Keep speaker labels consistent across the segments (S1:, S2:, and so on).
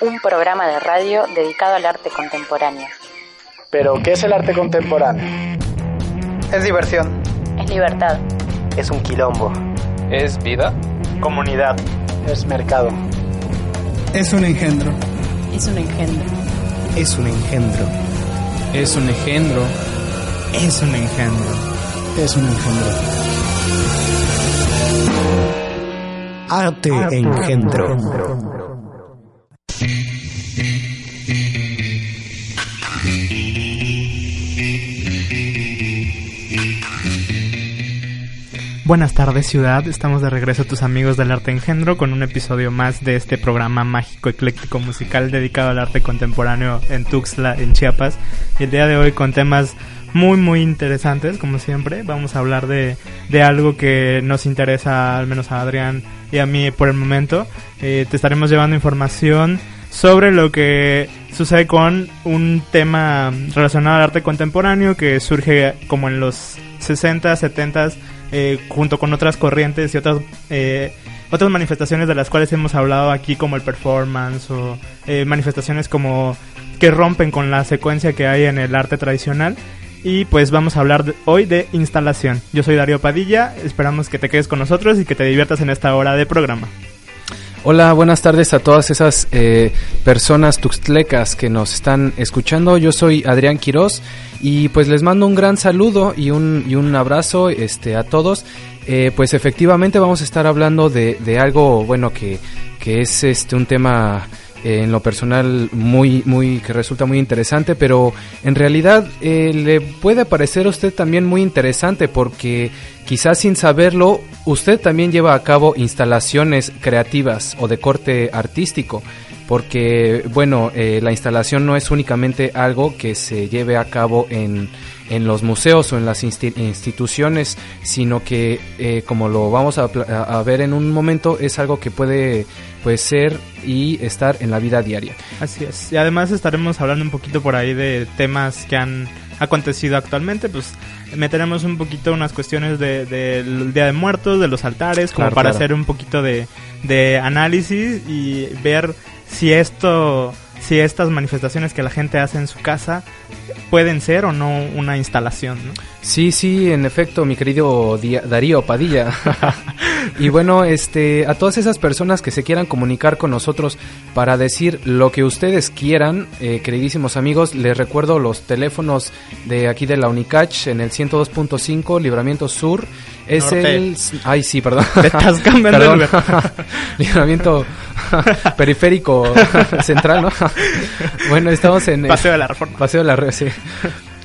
S1: un programa de radio dedicado al arte contemporáneo.
S2: ¿Pero qué es el arte contemporáneo?
S3: Es diversión.
S1: Es libertad.
S4: Es un quilombo.
S5: Es vida.
S2: Comunidad. Es mercado.
S6: Es un engendro.
S1: Es un engendro.
S7: Es un engendro.
S8: Es un engendro.
S6: Es un engendro.
S7: Es un engendro. Arte, engendro.
S8: Buenas tardes ciudad, estamos de regreso tus amigos del arte engendro con un episodio más de este programa mágico ecléctico musical dedicado al arte contemporáneo en Tuxtla, en Chiapas. Y el día de hoy con temas muy muy interesantes como siempre. Vamos a hablar de, de algo que nos interesa al menos a Adrián y a mí por el momento. Eh, te estaremos llevando información sobre lo que sucede con un tema relacionado al arte contemporáneo que surge como en los 60, 70 eh, junto con otras corrientes y otras eh, otras manifestaciones de las cuales hemos hablado aquí como el performance o eh, manifestaciones como que rompen con la secuencia que hay en el arte tradicional y pues vamos a hablar hoy de instalación. Yo soy Darío Padilla, esperamos que te quedes con nosotros y que te diviertas en esta hora de programa.
S9: Hola, buenas tardes a todas esas eh, personas tuxtlecas que nos están escuchando. Yo soy Adrián Quirós y pues les mando un gran saludo y un, y un abrazo este, a todos. Eh, pues efectivamente vamos a estar hablando de, de algo bueno que, que es este un tema eh, en lo personal muy muy que resulta muy interesante pero en realidad eh, le puede parecer a usted también muy interesante porque quizás sin saberlo usted también lleva a cabo instalaciones creativas o de corte artístico porque bueno eh, la instalación no es únicamente algo que se lleve a cabo en en los museos o en las insti- instituciones, sino que, eh, como lo vamos a, a- ver en un momento, es algo que puede pues, ser y estar en la vida diaria.
S8: Así es. Y además estaremos hablando un poquito por ahí de temas que han acontecido actualmente. Pues meteremos un poquito unas cuestiones de- del Día de Muertos, de los altares, como
S9: Claro,
S8: para
S9: claro.
S8: hacer un poquito de, de análisis y ver si esto, si estas manifestaciones que la gente hace en su casa pueden ser o no una instalación.
S9: Sí, sí, en efecto, mi querido Darío Padilla. y bueno, este, a todas esas personas que se quieran comunicar con nosotros para decir lo que ustedes quieran, eh, queridísimos amigos, les recuerdo los teléfonos de aquí de la Unicach en el 102.5 Libramiento Sur. Es
S8: Norte.
S9: el... Ay, sí, perdón.
S8: Estás
S9: Perdón. Libramiento periférico central, ¿no? bueno, estamos en...
S8: Paseo de la Reforma.
S9: Paseo de la Red, sí.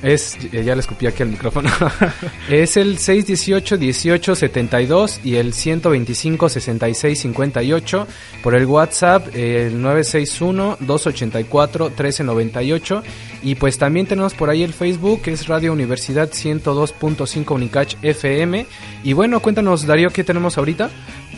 S9: Es, ya le escupí aquí al micrófono. es el 618 18 72 y el 125 66 58 por el WhatsApp el 961 284 1398 y pues también tenemos por ahí el Facebook que es Radio Universidad 102.5 Unicach FM y bueno, cuéntanos Darío qué tenemos ahorita.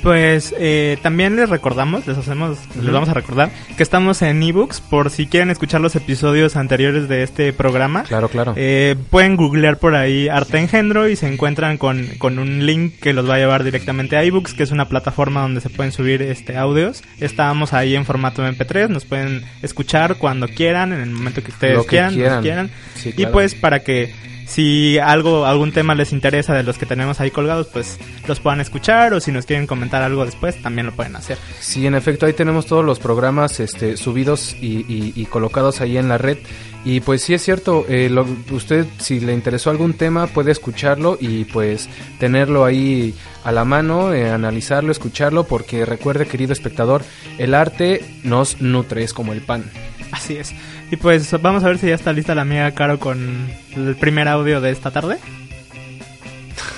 S8: Pues eh, también les recordamos, les hacemos, les vamos a recordar que estamos en ebooks por si quieren escuchar los episodios anteriores de este programa.
S9: Claro, claro.
S8: Eh, pueden googlear por ahí Arte Engendro y se encuentran con, con un link que los va a llevar directamente a ebooks, que es una plataforma donde se pueden subir este audios. Estamos ahí en formato MP3, nos pueden escuchar cuando quieran, en el momento que ustedes
S9: Lo que
S8: quieran,
S9: quieran.
S8: quieran.
S9: Sí,
S8: Y
S9: claro.
S8: pues para que si algo algún tema les interesa de los que tenemos ahí colgados, pues los puedan escuchar o si nos quieren comentar algo después también lo pueden hacer.
S9: Sí, en efecto, ahí tenemos todos los programas este, subidos y, y- y colocados ahí en la red. Y pues sí es cierto, eh, lo- usted si le interesó algún tema puede escucharlo y pues tenerlo ahí a la mano, eh, analizarlo, escucharlo, porque recuerde querido espectador, el arte nos nutre, es como el pan.
S8: Así es. Y pues vamos a ver si ya está lista la amiga Caro con el primer audio de esta tarde.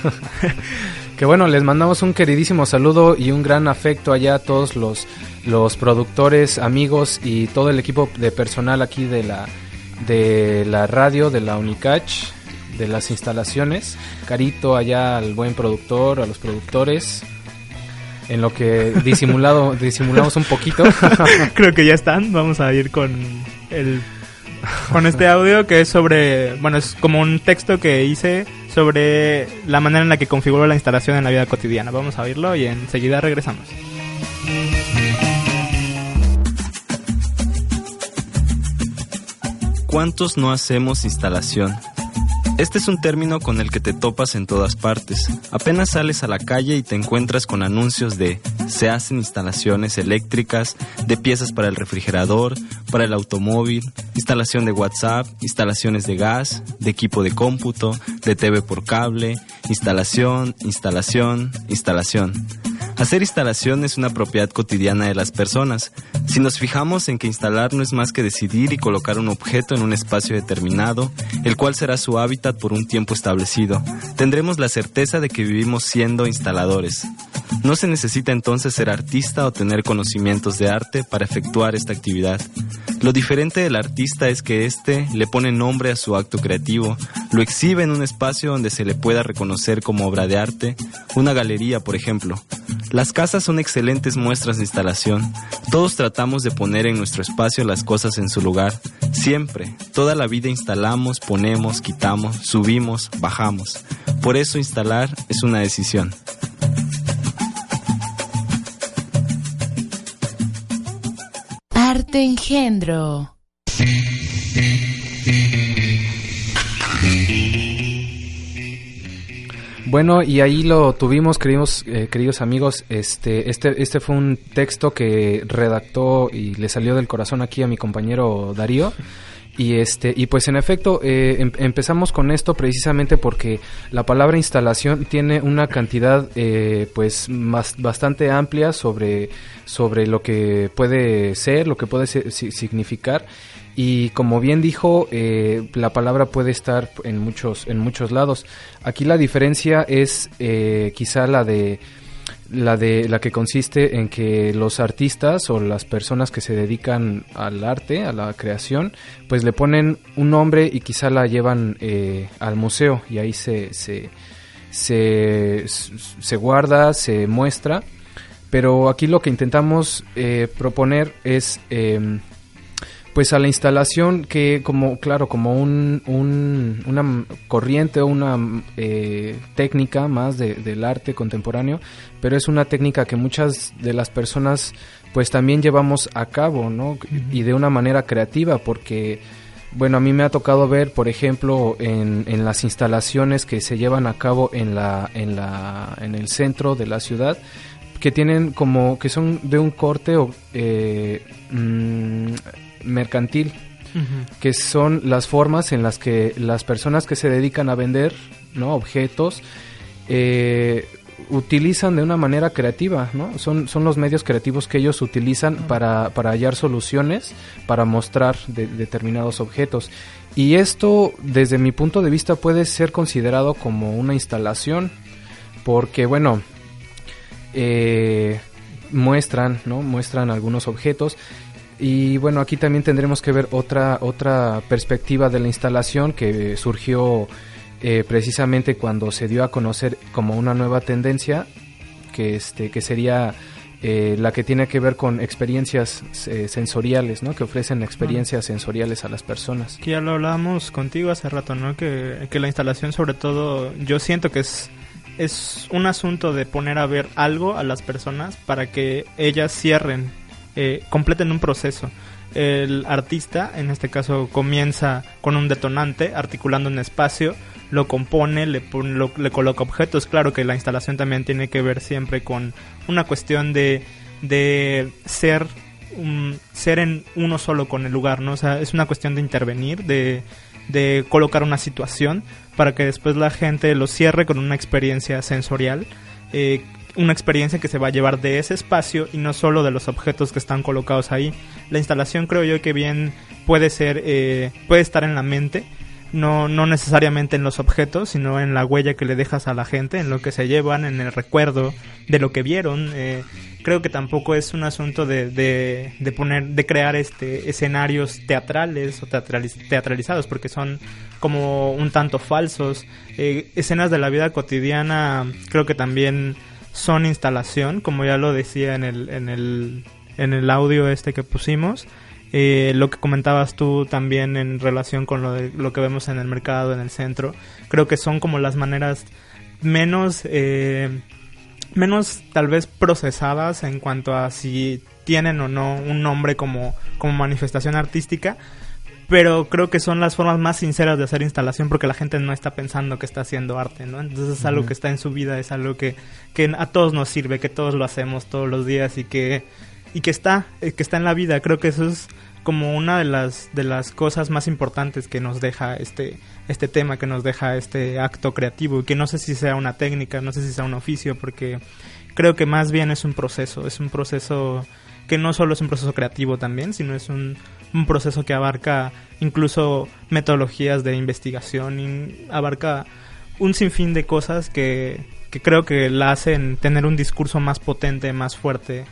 S9: Que bueno, les mandamos un queridísimo saludo y un gran afecto allá a todos los, los productores, amigos y todo el equipo de personal aquí de la, de la radio, de la Unicach, de las instalaciones. Carito allá al buen productor, a los productores. En lo que disimulado, disimulamos un poquito.
S8: Creo que ya están. Vamos a ir con el, con este audio que es sobre, bueno, es como un texto que hice sobre la manera en la que configuro la instalación en la vida cotidiana. Vamos a oírlo y enseguida regresamos.
S4: ¿Cuántos no hacemos instalación? Este es un término con el que te topas en todas partes. Apenas sales a la calle y te encuentras con anuncios de se hacen instalaciones eléctricas, de piezas para el refrigerador, para el automóvil, instalación de WhatsApp, instalaciones de gas, de equipo de cómputo, de TV por cable, instalación, instalación, instalación. Hacer instalación es una propiedad cotidiana de las personas. Si nos fijamos en que instalar no es más que decidir y colocar un objeto en un espacio determinado, el cual será su hábitat por un tiempo establecido, tendremos la certeza de que vivimos siendo instaladores. No se necesita entonces ser artista o tener conocimientos de arte para efectuar esta actividad. Lo diferente del artista es que éste le pone nombre a su acto creativo, lo exhibe en un espacio donde se le pueda reconocer como obra de arte, una galería por ejemplo. Las casas son excelentes muestras de instalación. Todos tratamos de poner en nuestro espacio las cosas en su lugar. Siempre, toda la vida instalamos, ponemos, quitamos, subimos, bajamos. Por eso instalar es una decisión.
S5: Arte engendro.
S9: Bueno, y ahí lo tuvimos, queridos, eh, queridos amigos. Este, este, este fue un texto que redactó y le salió del corazón aquí a mi compañero Darío. Y este, y pues en efecto, eh, em- empezamos con esto precisamente porque la palabra instalación tiene una cantidad eh, pues más, bastante amplia sobre, sobre lo que puede ser, lo que puede significar. Y como bien dijo, eh, la palabra puede estar en muchos, en muchos lados. Aquí la diferencia es eh, quizá la de la de la que consiste en que los artistas o las personas que se dedican al arte, a la creación, pues le ponen un nombre y quizá la llevan eh, al museo y ahí se, se, se, guarda, se muestra. Pero aquí lo que intentamos eh, proponer es em, pues a la instalación que como claro como un, un- una corriente o una eh, técnica más de- del arte contemporáneo pero es una técnica que muchas de las personas pues también llevamos a cabo no y de una manera creativa porque bueno, a mí me ha tocado ver, por ejemplo, en, en las instalaciones que se llevan a cabo en la, en la, en el centro de la ciudad, que tienen como, que son de un corte o, eh, mm, mercantil, que son las formas en las que las personas que se dedican a vender, ¿no? Objetos, eh, utilizan de una manera creativa, ¿no? Son, son los medios creativos que ellos utilizan para, para hallar soluciones, para mostrar de- determinados objetos. Y esto, desde mi punto de vista, puede ser considerado como una instalación, porque, bueno, eh, muestran, ¿no? Muestran algunos objetos. Y bueno, aquí también tendremos que ver otra, otra perspectiva de la instalación que surgió eh, precisamente cuando se dio a conocer como una nueva tendencia, que, este, que sería eh, la que tiene que ver con experiencias eh, sensoriales, ¿no? Que ofrecen experiencias sensoriales a las personas.
S8: Que ya lo hablábamos contigo hace rato, ¿no? Que, que la instalación sobre todo, yo siento que es, es un asunto de poner a ver algo a las personas para que ellas cierren, eh, completen un proceso. El artista, en este caso, comienza con un detonante, articulando un espacio, lo compone, le, lo- le coloca objetos. Claro que la instalación también tiene que ver siempre con una cuestión de, ser ser en uno solo con el lugar, ¿no? Sea, es una cuestión de intervenir, de, de colocar una situación para que después la gente lo cierre con una experiencia sensorial, eh, una experiencia que se va a llevar de ese espacio y no solo de los objetos que están colocados ahí. La instalación creo yo que bien puede ser, eh, puede estar en la mente, no, no necesariamente en los objetos, sino en la huella que le dejas a la gente, en lo que se llevan, en el recuerdo de lo que vieron. eh, creo que tampoco es un asunto de, de, de poner, de crear este escenarios teatrales o teatraliz- teatralizados, porque son como un tanto falsos. Eh, escenas de la vida cotidiana creo que también son instalación, como ya lo decía en el, en el, en el audio este que pusimos. Eh, lo que comentabas tú también en relación con lo, de, lo que vemos en el mercado, en el centro, creo que son como las maneras menos, eh, menos tal vez procesadas en cuanto a si tienen o no un nombre como, como manifestación artística, pero creo que son las formas más sinceras de hacer instalación porque la gente no está pensando que está haciendo arte, ¿no? Entonces es algo que está en su vida, es algo que, que a todos nos sirve, que todos lo hacemos todos los días y que, y que está, eh, que está en la vida. Creo que eso es como una de las, de las cosas más importantes que nos deja este, este tema, que nos deja este acto creativo y que no sé si sea una técnica, no sé si sea un oficio, porque creo que más bien es un proceso, es un proceso que no solo es un proceso creativo también, sino es un, un proceso que abarca incluso metodologías de investigación, abarca un sinfín de cosas que, que creo que la hacen tener un discurso más potente, más fuerte.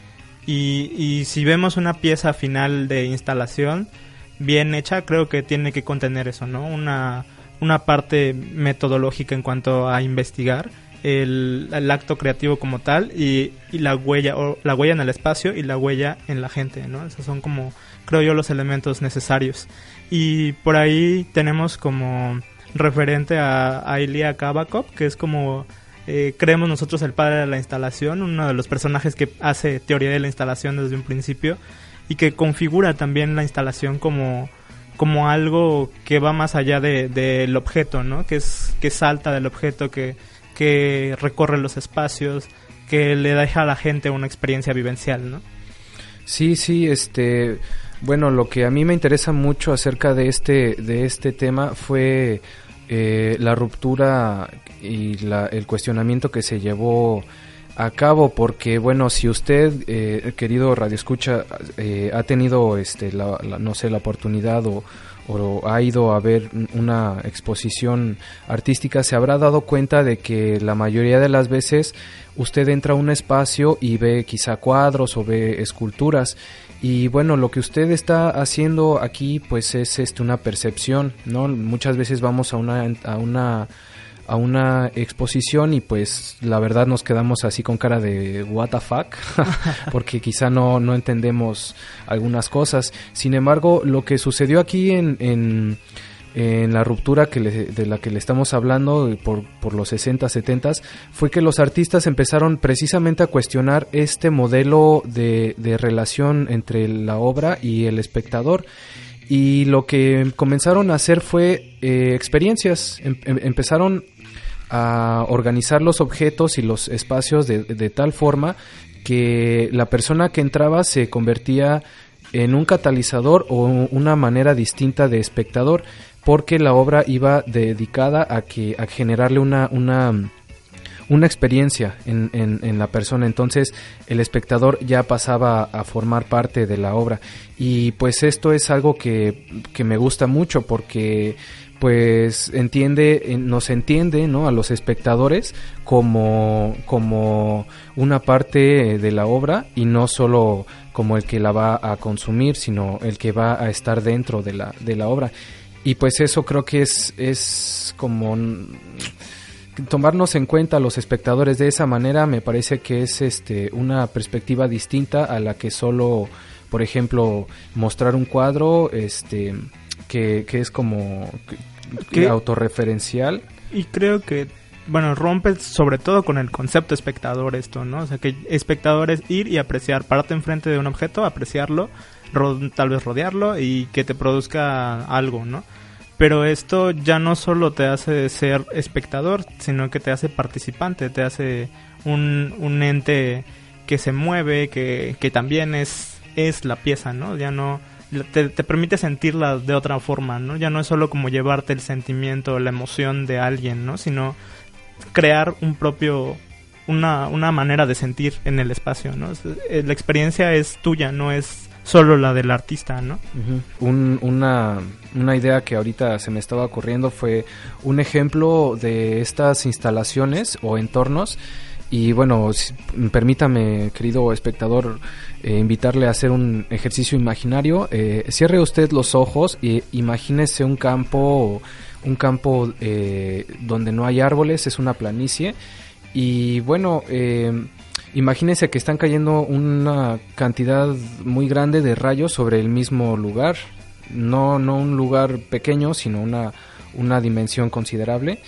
S8: Y, y si vemos una pieza final de instalación bien hecha, creo que tiene que contener eso, ¿no? Una, una parte metodológica en cuanto a investigar el, el acto creativo como tal y, y la huella o la huella en el espacio y la huella en la gente, ¿no? Esos son como creo yo los elementos necesarios. Y por ahí tenemos como referente a, a Ilya que es como eh, creemos nosotros el padre de la instalación, uno de los personajes que hace teoría de la instalación desde un principio y que configura también la instalación como como algo que va más allá de- del objeto, ¿no? Que es que salta del objeto, que que recorre los espacios, que le deja a la gente una experiencia vivencial, ¿no?
S9: Sí, sí, este, bueno, lo que a mí me interesa mucho acerca de este, de este tema fue eh, la ruptura y la- el cuestionamiento que se llevó a cabo, porque bueno, si usted, eh, querido Radio Escucha, eh, ha tenido, este, la, la- no sé, la oportunidad o, o ha ido a ver una exposición artística, se habrá dado cuenta de que la mayoría de las veces usted entra a un espacio y ve quizá cuadros o ve esculturas y bueno, lo que usted está haciendo aquí pues es este una percepción, ¿no? Muchas veces vamos a una a una a una exposición y pues la verdad nos quedamos así con cara de what the fuck porque quizá no, no entendemos algunas cosas. Sin embargo, lo que sucedió aquí en, en, en la ruptura que le- de la que le estamos hablando eh, por, los 60, 70 fue que los artistas empezaron precisamente a cuestionar este modelo de, de relación entre la obra y el espectador. Y lo que comenzaron a hacer fue eh, experiencias, Em- em- empezaron a organizar los objetos y los espacios de, de tal forma que la persona que entraba se convertía en un catalizador o una manera distinta de espectador porque la obra iba dedicada a que a generarle una una una experiencia en, en, la persona. Entonces el espectador ya pasaba a formar parte de la obra. Y pues esto es algo que, que me gusta mucho porque pues entiende nos entiende no a los espectadores como como una parte de la obra y no solo como el que la va a consumir sino el que va a estar dentro de la de la obra y pues eso creo que es es como tomarnos en cuenta a los espectadores de esa manera me parece que es este una perspectiva distinta a la que solo por ejemplo mostrar un cuadro este que, que es como que- autorreferencial
S8: Y creo que, bueno, rompe sobre todo con el concepto espectador esto, ¿no? O sea, que espectador es ir y apreciar, pararte enfrente de un objeto, apreciarlo, tal vez rodearlo y que te produzca algo, ¿no? Pero esto ya no solo te hace ser espectador, sino que te hace participante, te hace un, ente que se mueve, que, que también es, es la pieza, ¿no? Ya no te, te permite sentirla de otra forma, ¿no? Ya no es solo como llevarte el sentimiento, la emoción de alguien, ¿no? Sino crear un propio, una, una manera de sentir en el espacio, ¿no? Eh, La experiencia es tuya, no es solo la del artista, ¿no?
S9: Un- una, una idea que ahorita se me estaba ocurriendo fue un ejemplo de estas instalaciones o entornos. Y bueno, permítame, querido espectador, eh, invitarle a hacer un ejercicio imaginario. Eh, cierre usted los ojos y imagínese un campo, un campo eh, donde no hay árboles, es una planicie. Y bueno, imagínense que están cayendo una cantidad muy grande de rayos sobre el mismo lugar. No, no un lugar pequeño, sino una, una dimensión considerable.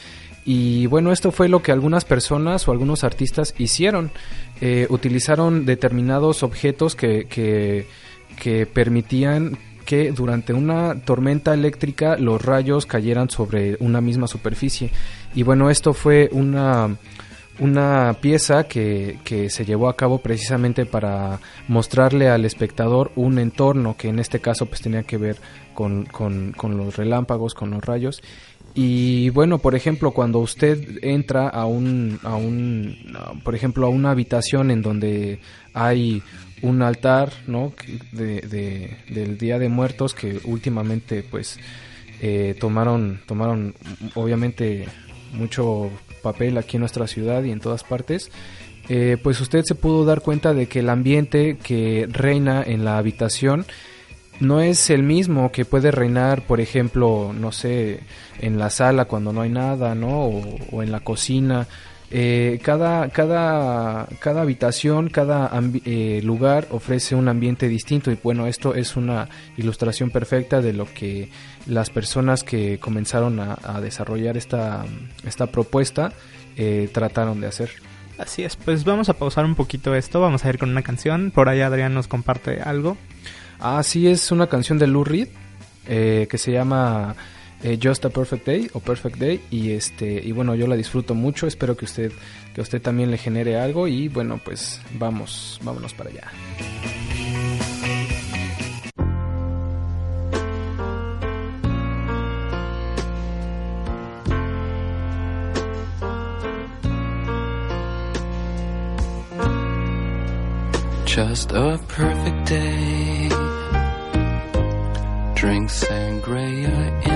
S9: Y bueno, esto fue lo que algunas personas o algunos artistas hicieron. Eh, utilizaron determinados objetos que, que, que permitían que durante una tormenta eléctrica los rayos cayeran sobre una misma superficie. Y bueno, esto fue una una pieza que, que, se llevó a cabo precisamente para mostrarle al espectador un entorno que en este caso pues tenía que ver con, con, con los relámpagos, con los rayos y bueno, por ejemplo, cuando usted entra a un, a un, por ejemplo, a una habitación en donde hay un altar, ¿no? De, del Día de Muertos que últimamente, pues, eh, tomaron, tomaron, obviamente, mucho papel aquí en nuestra ciudad y en todas partes. Eh, pues usted se pudo dar cuenta de que el ambiente que reina en la habitación no es el mismo que puede reinar, por ejemplo, no sé, en la sala cuando no hay nada, ¿no? O, en la cocina. Eh, cada, cada, cada habitación, cada eh, lugar ofrece un ambiente distinto y bueno, esto es una ilustración perfecta de lo que las personas que comenzaron a, desarrollar esta, esta propuesta eh, trataron de hacer.
S8: Así es, pues vamos a pausar un poquito esto, vamos a ir con una canción, por ahí Adrián nos comparte algo.
S9: Ah, sí, es una canción de Lou Reed eh, que se llama eh, Just a Perfect Day o Perfect Day y este y bueno yo la disfruto mucho. Espero que usted que usted también le genere algo y bueno pues vamos vámonos para allá.
S5: Just a perfect day. drink sangria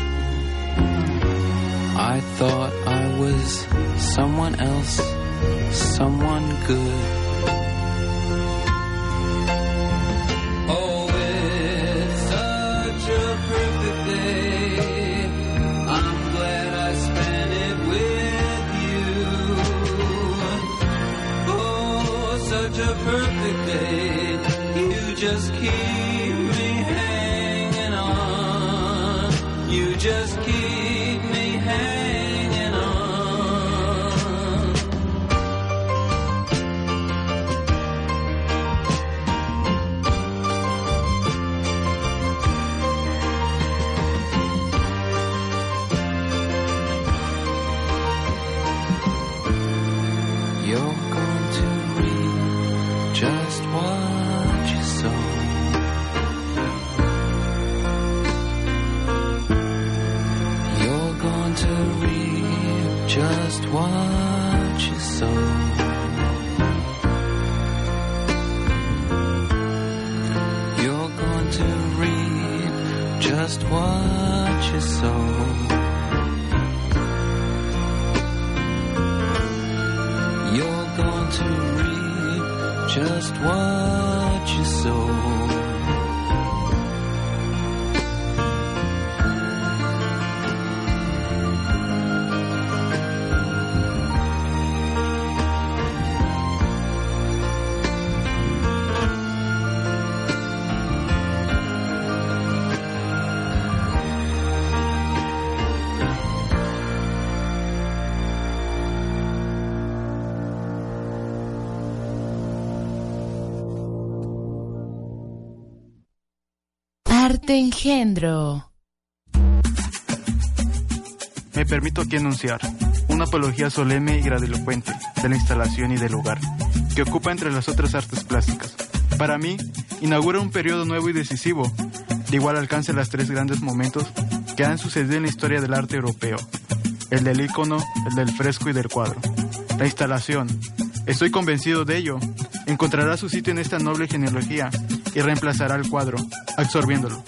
S5: I thought I was someone else, someone good. Just what you sow.
S10: Engendro.
S11: Me permito aquí anunciar una apología solemne y grandilocuente de la instalación y del lugar, que ocupa entre las otras artes plásticas. Para mí, inaugura un periodo nuevo y decisivo, de igual alcance las tres grandes momentos que han sucedido en la historia del arte europeo, el del icono, el del fresco y del cuadro. La instalación, estoy convencido de ello, encontrará su sitio en esta noble genealogía y reemplazará al cuadro, absorbiéndolo.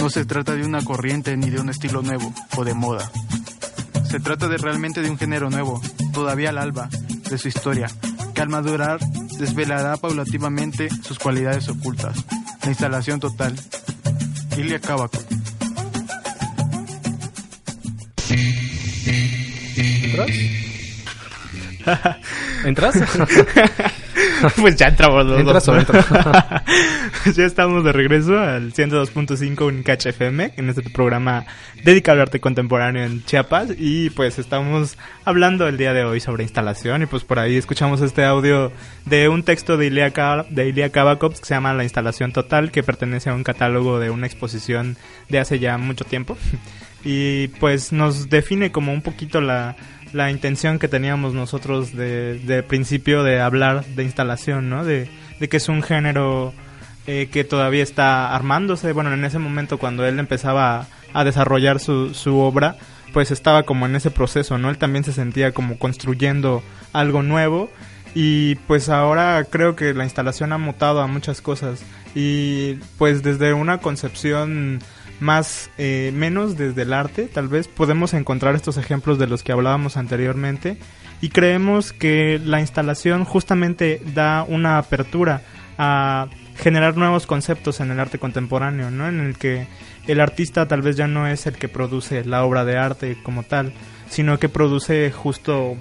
S11: No se trata de una corriente ni de un estilo nuevo o de moda. Se trata de realmente de un género nuevo, todavía al alba, de su historia, que al madurar desvelará paulativamente sus cualidades ocultas. La instalación total. Ilya Kabakov.
S9: ¿Entras?
S8: pues ya entramos los
S9: ¿Entras
S8: dos.
S9: o
S8: ya estamos de regreso al 102.5 Unicach FM, en este programa dedicado al arte contemporáneo en Chiapas. Y pues estamos hablando el día de hoy sobre instalación. Y pues por ahí escuchamos este audio de un texto de Ilya, Ka- de Ilya Kabakov que se llama La instalación total, que pertenece a un catálogo de una exposición de hace ya mucho tiempo. Y pues nos define como un poquito la, la intención que teníamos nosotros de, de principio de hablar de instalación, ¿no? De, de que es un género eh, que todavía está armándose. Bueno, en ese momento cuando él empezaba a, a desarrollar su, su obra, pues estaba como en ese proceso, ¿no? Él también se sentía como construyendo algo nuevo y pues ahora creo que la instalación ha mutado a muchas cosas y pues desde una concepción más eh, menos desde el arte tal vez podemos encontrar estos ejemplos de los que hablábamos anteriormente y creemos que la instalación justamente da una apertura a generar nuevos conceptos en el arte contemporáneo, ¿no? En el que el artista tal vez ya no es el que produce la obra de arte como tal, sino que produce justo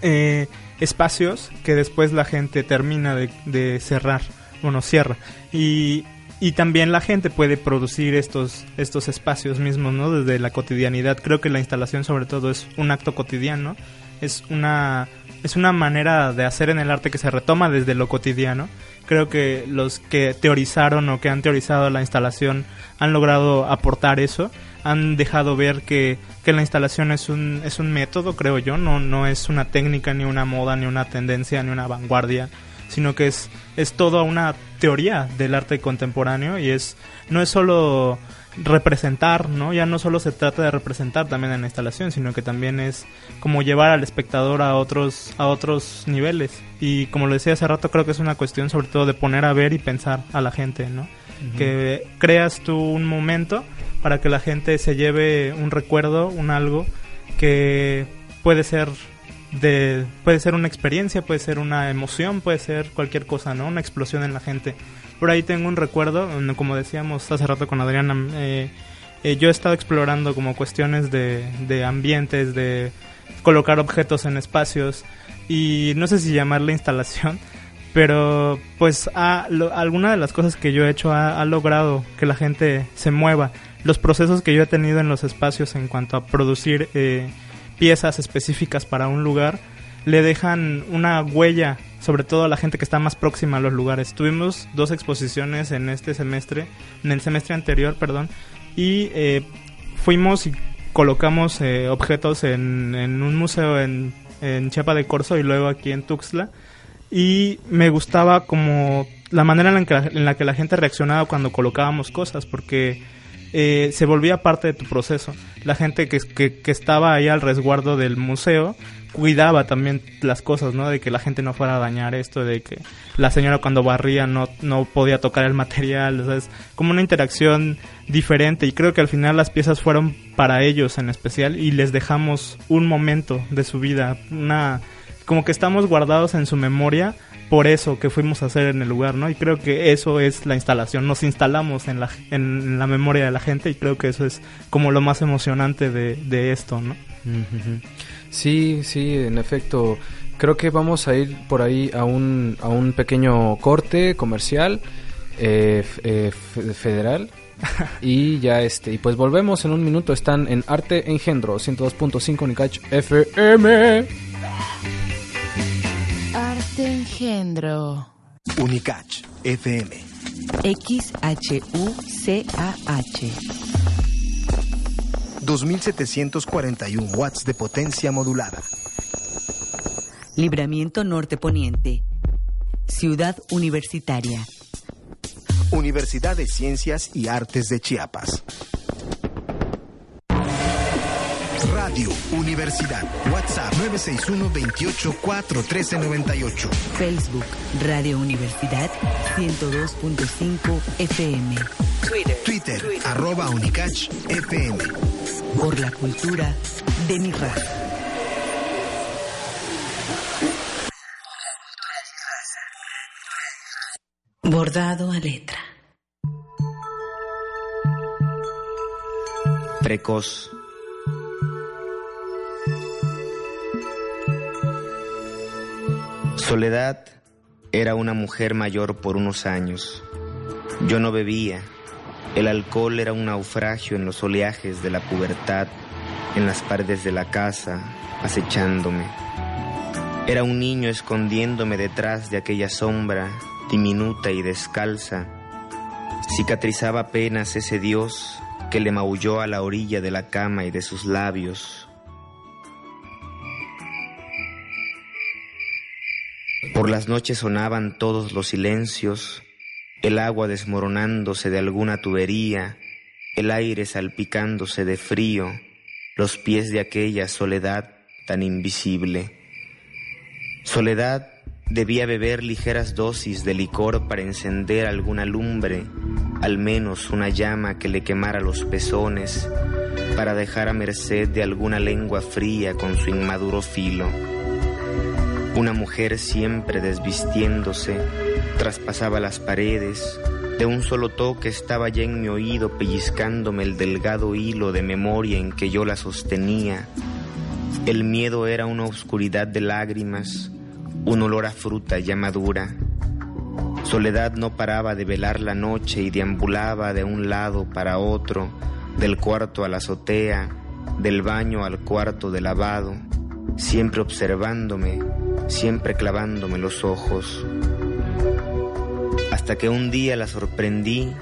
S8: eh, espacios que después la gente termina de, de cerrar, bueno, cierra. Y, y también la gente puede producir estos, estos espacios mismos, ¿no? Desde la cotidianidad. Creo que la instalación sobre todo es un acto cotidiano, es una, es una manera de hacer en el arte que se retoma desde lo cotidiano. Creo que los que teorizaron o que han teorizado la instalación han logrado aportar eso, han dejado ver que, que la instalación es un, es un método, creo yo, no, no es una técnica, ni una moda, ni una tendencia, ni una vanguardia, sino que es, es toda una teoría del arte contemporáneo y es no es solo representar, ¿no? Ya no solo se trata de representar también en la instalación, sino que también es como llevar al espectador a otros a otros niveles. Y como lo decía hace rato, creo que es una cuestión sobre todo de poner a ver y pensar a la gente, ¿no? Que creas tú un momento para que la gente se lleve un recuerdo, un algo que puede ser de puede ser una experiencia, puede ser una emoción, puede ser cualquier cosa, ¿no? Una explosión en la gente. Por ahí tengo un recuerdo, como decíamos hace rato con Adriana, eh, eh, yo he estado explorando como cuestiones de, de ambientes, de colocar objetos en espacios y no sé si llamarle instalación, pero pues ha, lo- alguna de las cosas que yo he hecho ha, ha logrado que la gente se mueva. Los procesos que yo he tenido en los espacios en cuanto a producir eh, piezas específicas para un lugar le dejan una huella, sobre todo a la gente que está más próxima a los lugares. Tuvimos dos exposiciones en este semestre, en el semestre anterior, perdón, y eh, fuimos y colocamos eh, objetos en, en un museo en, en Chiapa de Corzo y luego aquí en Tuxtla y me gustaba como la manera en la que en la, que la gente reaccionaba cuando colocábamos cosas porque eh, se volvía parte de tu proceso. La gente que, que, estaba ahí al resguardo del museo cuidaba también las cosas, ¿no? De que la gente no fuera a dañar esto, de que la señora cuando barría no, no podía tocar el material, es como una interacción diferente y creo que al final las piezas fueron para ellos en especial y les dejamos un momento de su vida, una como que estamos guardados en su memoria por eso que fuimos a hacer en el lugar, ¿no? Y creo que eso es la instalación, nos instalamos en la, en la memoria de la gente y creo que eso es como lo más emocionante de, de esto, ¿no?
S9: Sí, sí, en efecto. Creo que vamos a ir por ahí a un, a un pequeño corte comercial eh, eh, federal. y ya este, y pues volvemos en un minuto. Están en Arte Engendro 102.5 Unicach FM.
S10: Arte Engendro.
S7: Unicach FM
S12: XHUCAH.
S13: 2741 watts de potencia modulada.
S12: Libramiento Norte Poniente. Ciudad Universitaria.
S13: Universidad de Ciencias y Artes de Chiapas. Radio Universidad. WhatsApp 961-28-41398.
S12: Facebook Radio Universidad 102.5 FM.
S13: Twitter. Twitter, arroba Unicach FM.
S12: Por la cultura de mi raza. Bordado a letra.
S14: Precoz. Soledad era una mujer mayor por unos años. Yo no bebía. El alcohol era un naufragio en los oleajes de la pubertad, en las paredes de la casa, acechándome. Era un niño escondiéndome detrás de aquella sombra diminuta y descalza. Cicatrizaba apenas ese Dios que le maulló a la orilla de la cama y de sus labios. Por las noches sonaban todos los silencios, el agua desmoronándose de alguna tubería, el aire salpicándose de frío, los pies de aquella soledad tan invisible. Soledad debía beber ligeras dosis de licor para encender alguna lumbre, al menos una llama que le quemara los pezones, para dejar a merced de alguna lengua fría con su inmaduro filo. Una mujer siempre desvistiéndose, traspasaba las paredes, de un solo toque estaba ya en mi oído pellizcándome el delgado hilo de memoria en que yo la sostenía. El miedo era una oscuridad de lágrimas, un olor a fruta ya madura. Soledad no paraba de velar la noche y deambulaba de un lado para otro, del cuarto a la azotea, del baño al cuarto de lavado, siempre observándome, siempre clavándome los ojos. Hasta que un día la sorprendí,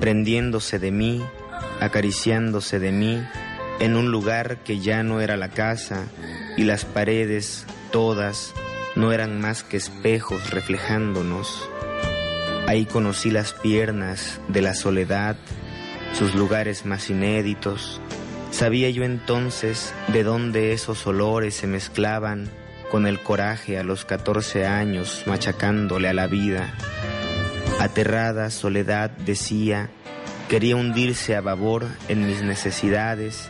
S14: prendiéndose de mí, acariciándose de mí, en un lugar que ya no era la casa, y las paredes, todas, no eran más que espejos reflejándonos. Ahí conocí las piernas de la soledad, sus lugares más inéditos. Sabía yo entonces de dónde esos olores se mezclaban con el coraje a los catorce años machacándole a la vida. Aterrada soledad decía, quería hundirse a babor en mis necesidades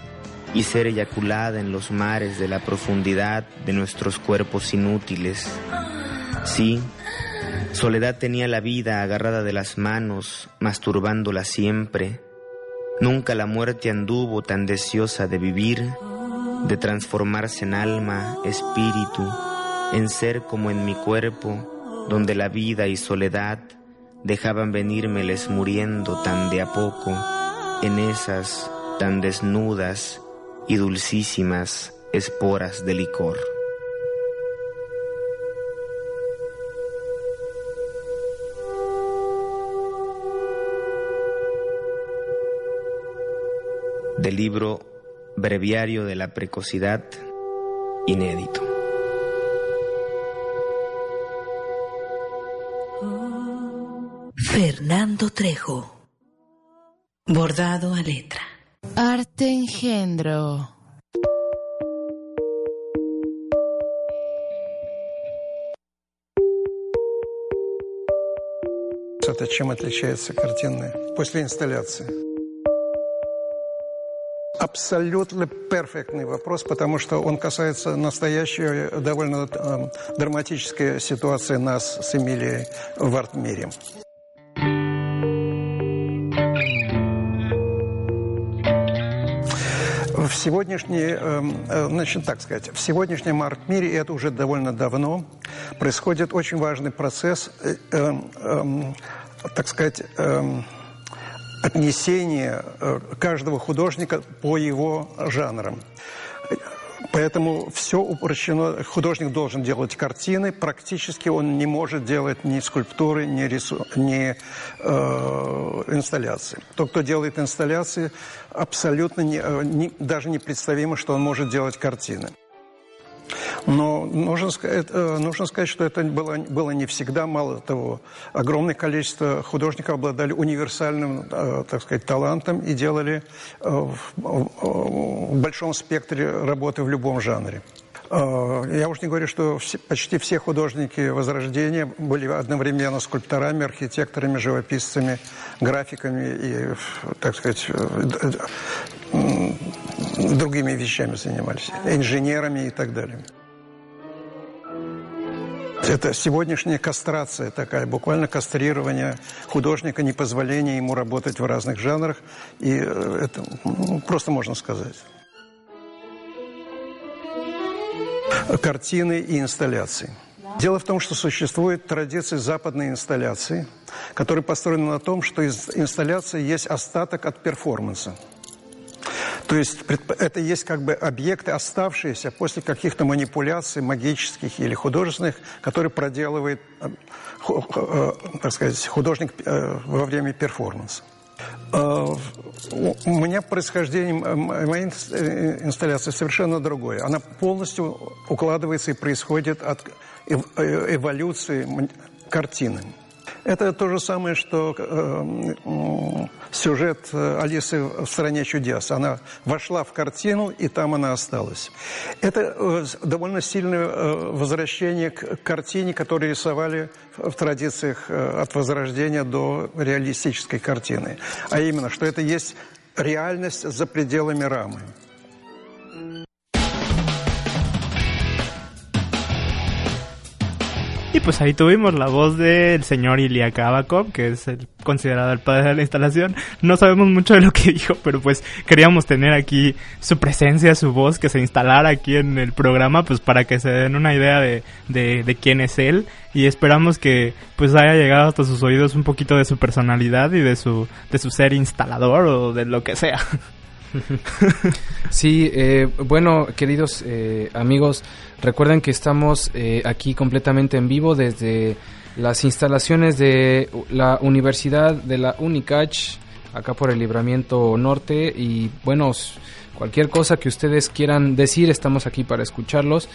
S14: y ser eyaculada en los mares de la profundidad de nuestros cuerpos inútiles. Sí, Soledad tenía la vida agarrada de las manos, masturbándola siempre. Nunca la muerte anduvo tan deseosa de vivir, de transformarse en alma, espíritu, en ser como en mi cuerpo, donde la vida y soledad dejaban venírmeles muriendo tan de a poco, en esas tan desnudas y dulcísimas esporas de licor. Del libro Breviario de la Precocidad, inédito.
S12: Fernando Trejo. Bordado a letra.
S10: Arte engendro.
S15: Это чем отличается картины после инсталляции? Абсолютно перфектный вопрос, потому что он касается настоящей довольно э, драматической ситуации нас с Эмилией в арт-мире. В сегодняшней, значит, так сказать, в сегодняшнем арт-мире, и это уже довольно давно, происходит очень важный процесс, э, э, э, так сказать, э, отнесения каждого художника по его жанрам. Поэтому все упрощено. Художник должен делать картины. Практически он не может делать ни скульптуры, ни, рису... ни э, инсталляции. Тот, кто делает инсталляции, абсолютно не, не, даже непредставимо, что он может делать картины. Но нужно сказать, э, нужно сказать, что это было, было не всегда. Мало того, огромное количество художников обладали универсальным, э, так сказать, талантом и делали э, в большом спектре работы в любом жанре. Я уж не говорю, что все, почти все художники Возрождения были одновременно скульпторами, архитекторами, живописцами, графиками и, так сказать, другими вещами занимались, инженерами и так далее. Это сегодняшняя кастрация такая, буквально кастрирование художника, непозволение ему работать в разных жанрах. И э, это ну, просто можно сказать. Картины и инсталляции. Дело в том, что существует традиция западной инсталляции, которая построена на том, что инсталляция есть остаток от перформанса. То есть это есть как бы объекты, оставшиеся после каких-то манипуляций магических или художественных, которые проделывает, э, э, так сказать, художник э, во время перформанса. У меня происхождение моей инсталляции совершенно другое. Она полностью укладывается и происходит от эволюции картины. Это то же самое, что э, сюжет э, Алисы в «Стране чудес». Она вошла в картину, и там она осталась. Это э, довольно сильное э, возвращение к картине, которую рисовали в традициях от Возрождения до реалистической картины. А именно, что это есть реальность за пределами рамы.
S8: Y pues ahí tuvimos la voz del señor Ilya Kabakov, que es el, considerado el padre de la instalación. No sabemos mucho de lo que dijo, pero pues queríamos tener aquí su presencia, su voz, que se instalara aquí en el programa, pues para que se den una idea de, de, de quién es él. Y esperamos que pues haya llegado hasta sus oídos un poquito de su personalidad y de su, de su ser instalador o de lo que sea.
S9: Sí, eh, bueno, queridos eh, amigos, recuerden que estamos eh, aquí completamente en vivo desde las instalaciones de la Universidad de la Unicach, acá por el Libramiento Norte. Y bueno, cualquier cosa que ustedes quieran decir, estamos aquí para escucharlos.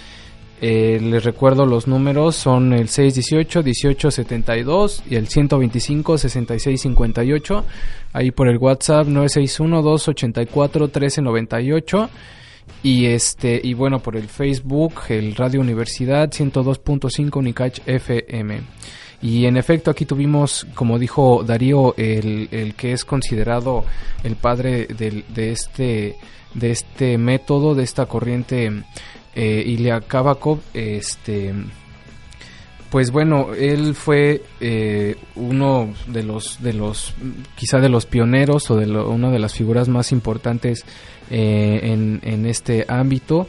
S9: Eh, les recuerdo los números son el 618-1872 y el 125-6658. Ahí por el WhatsApp 961-284-1398. Y este y bueno por el Facebook, el Radio Universidad 102.5 Unicach FM. Y en efecto aquí tuvimos, como dijo Darío, el, el que es considerado el padre del, de este de este método, de esta corriente eh, Ilya Kabakov, este, pues bueno, él fue eh, uno de los, de los, quizá de los pioneros o de una de las figuras más importantes eh, en, en, este ámbito.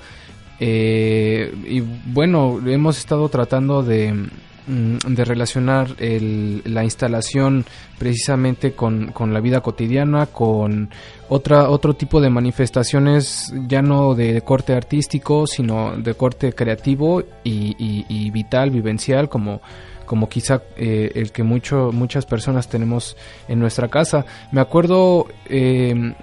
S9: Eh, y bueno, hemos estado tratando de, de relacionar el, la instalación precisamente con, con, la vida cotidiana, con otra, otro tipo de manifestaciones ya no de, corte artístico, sino de corte creativo y vital, vivencial, como como quizá eh, el que mucho, muchas personas tenemos en nuestra casa. Me acuerdo, eh,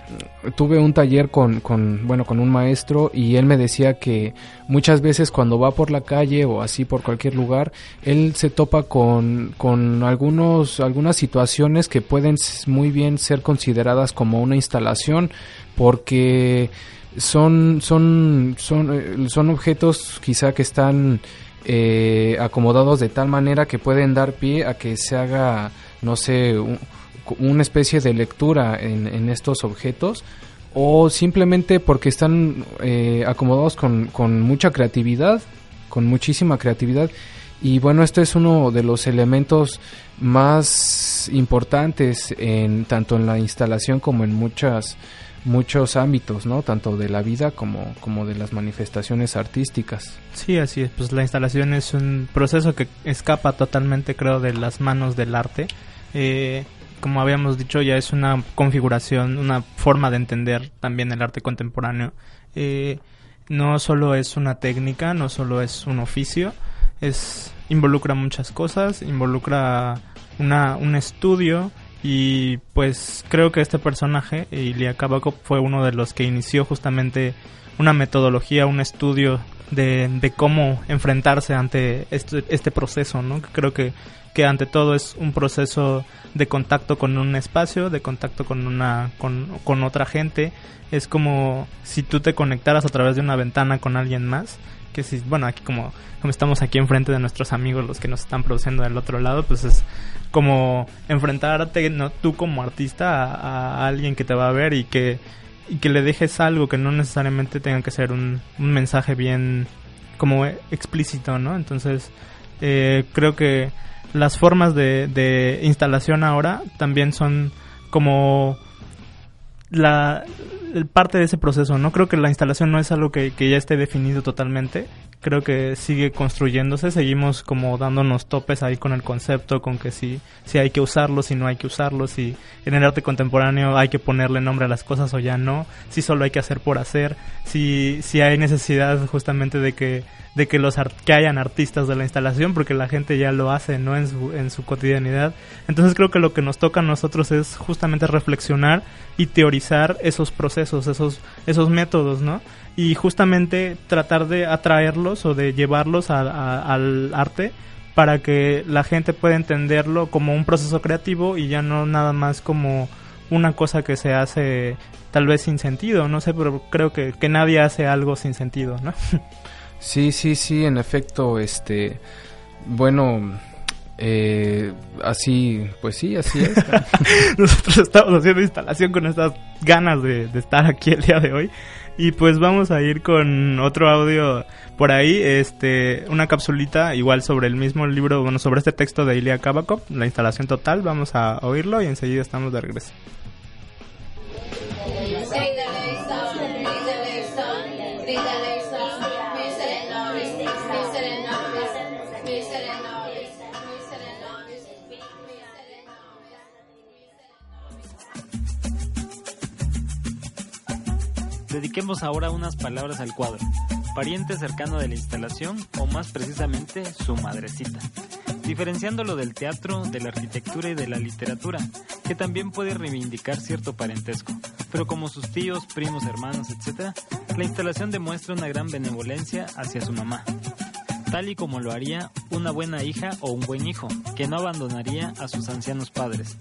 S9: tuve un taller con, con, bueno, con un maestro y él me decía que muchas veces cuando va por la calle o así por cualquier lugar, él se topa con, con algunos, algunas situaciones que pueden muy bien ser consideradas como una instalación porque son, son, son, eh, son objetos quizá que están eh, acomodados de tal manera que pueden dar pie a que se haga, no sé, una especie de lectura en, estos objetos o simplemente porque están eh, acomodados con, con mucha creatividad, con muchísima creatividad. Y bueno, este es uno de los elementos más importantes en tanto en la instalación como en muchas muchos ámbitos, ¿no? Tanto de la vida como, como de las manifestaciones artísticas.
S8: Sí, así es. Pues la instalación es un proceso que escapa totalmente, creo, de las manos del arte. Eh, como habíamos dicho, ya es una configuración, una forma de entender también el arte contemporáneo. Eh, no solo es una técnica, no solo es un oficio, es involucra muchas cosas, involucra una, un estudio y pues creo que este personaje, Ilya Kabakov, fue uno de los que inició justamente una metodología, un estudio de, de cómo enfrentarse ante este, este proceso, ¿no? Creo que, que ante todo es un proceso de contacto con un espacio, de contacto con una con, con otra gente. Es como si tú te conectaras a través de una ventana con alguien más que si, bueno, aquí como, como estamos aquí enfrente de nuestros amigos, los que nos están produciendo del otro lado, pues es como enfrentarte, ¿no? tú como artista, a, alguien que te va a ver y que, y que le dejes algo que no necesariamente tenga que ser un, un mensaje bien como explícito, ¿no? Entonces, eh, creo que las formas de, de instalación ahora también son como la parte de ese proceso. No creo que la instalación no es algo que, que, ya esté definido totalmente. Creo que sigue construyéndose. Seguimos como dándonos topes ahí con el concepto, con que si, si hay que usarlo, si no hay que usarlo, si en el arte contemporáneo hay que ponerle nombre a las cosas o ya no, si solo hay que hacer por hacer, si, si hay necesidad justamente de que de que los que hayan artistas de la instalación porque la gente ya lo hace no en su, en su cotidianidad. Entonces creo que lo que nos toca a nosotros es justamente reflexionar y teorizar esos procesos esos esos métodos no y justamente tratar de atraerlos o de llevarlos a, a, al arte para que la gente pueda entenderlo como un proceso creativo y ya no nada más como una cosa que se hace tal vez sin sentido, no sé, pero creo que, que nadie hace algo sin sentido, ¿no?
S9: Sí, sí, sí, en efecto, este, bueno, eh, así, pues sí, así es.
S8: Nosotros estamos haciendo instalación con estas ganas de, de, estar aquí el día de hoy. Y pues vamos a ir con otro audio por ahí, este, una capsulita igual sobre el mismo libro, bueno, sobre este texto de Ilya Kabakov, la instalación total, vamos a oírlo y enseguida estamos de regreso.
S16: Dediquemos ahora unas palabras al cuadro, pariente cercano de la instalación o más precisamente su madrecita, diferenciándolo del teatro, de la arquitectura y de la literatura, que también puede reivindicar cierto parentesco, pero como sus tíos, primos, hermanos, etc., la instalación demuestra una gran benevolencia hacia su mamá, tal y como lo haría una buena hija o un buen hijo, que no abandonaría a sus ancianos padres,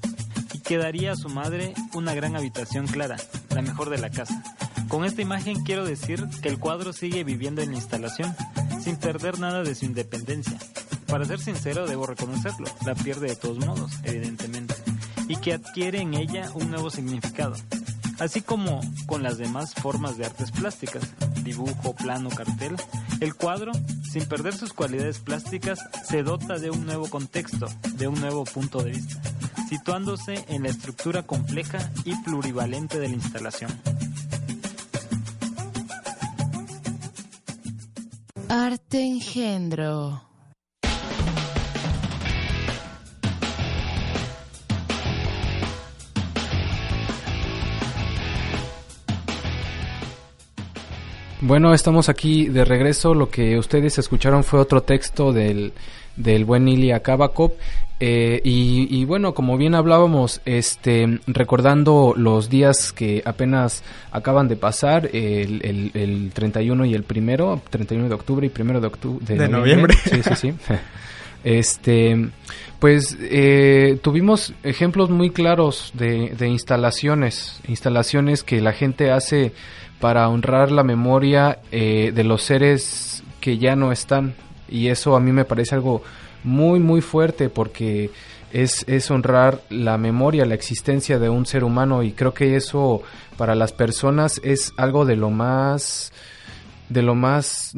S16: y que daría a su madre una gran habitación clara, la mejor de la casa, con esta imagen quiero decir que el cuadro sigue viviendo en la instalación, sin perder nada de su independencia. Para ser sincero, debo reconocerlo, la pierde de todos modos, evidentemente, y que adquiere en ella un nuevo significado. Así como con las demás formas de artes plásticas, dibujo, plano, cartel, el cuadro, sin perder sus cualidades plásticas, se dota de un nuevo contexto, de un nuevo punto de vista, situándose en la estructura compleja y plurivalente de la instalación.
S10: Arte engendro.
S9: Bueno, estamos aquí de regreso. Lo que ustedes escucharon fue otro texto del, del buen Ilya Kabakov. Eh, y, y, bueno, como bien hablábamos, este, recordando los días que apenas acaban de pasar, el, el, el 31 y el primero, 31 de octubre y primero de octubre
S8: de, de noviembre.
S9: Sí, sí, sí. Este, pues eh, tuvimos ejemplos muy claros de, de instalaciones, instalaciones que la gente hace para honrar la memoria eh, de los seres que ya no están. Y eso a mí me parece algo muy, muy fuerte porque es, es honrar la memoria, la existencia de un ser humano y creo que eso para las personas es algo de lo más, de lo más